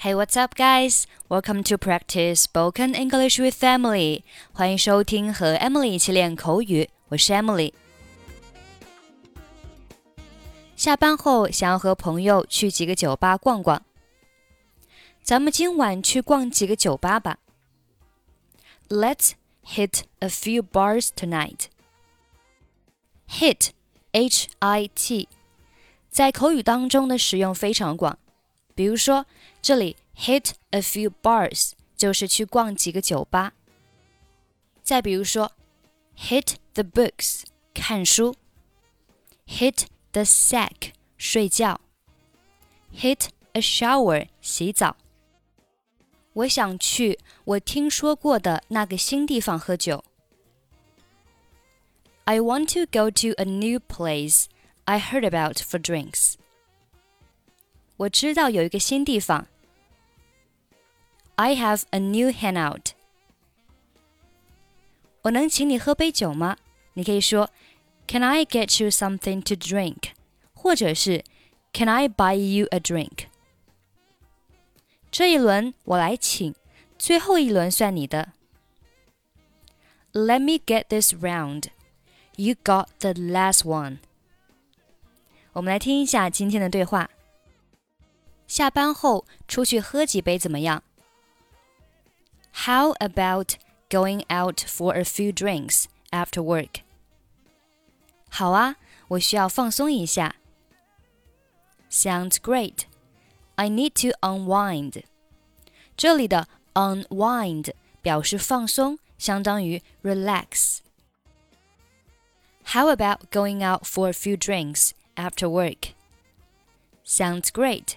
Hey, what's up, guys? Welcome to practice spoken English with Emily. 欢迎收听和 Emily 一起练口语，我是 Emily。下班后想要和朋友去几个酒吧逛逛，咱们今晚去逛几个酒吧吧。Let's hit a few bars tonight. Hit, H-I-T，在口语当中的使用非常广。 比如说，这里 hit a few bars 就是去逛几个酒吧。再比如说，hit the books 看书，hit the sack 睡觉，hit a shower 洗澡。我想去我听说过的那个新地方喝酒。I want to go to a new place I heard about for drinks. 我知道有一个新地方。I have a new hangout。我能请你喝杯酒吗？你可以说，Can I get you something to drink？或者是 Can I buy you a drink？这一轮我来请，最后一轮算你的。Let me get this round. You got the last one. 我们来听一下今天的对话。 下班后出去喝几杯怎么样？How about going out for a few drinks after work？好啊，我需要放松一下。Sounds great. I need to unwind. 这里的 unwind 表示放松，相当于 relax。How about going out for a few drinks after work? Sounds great.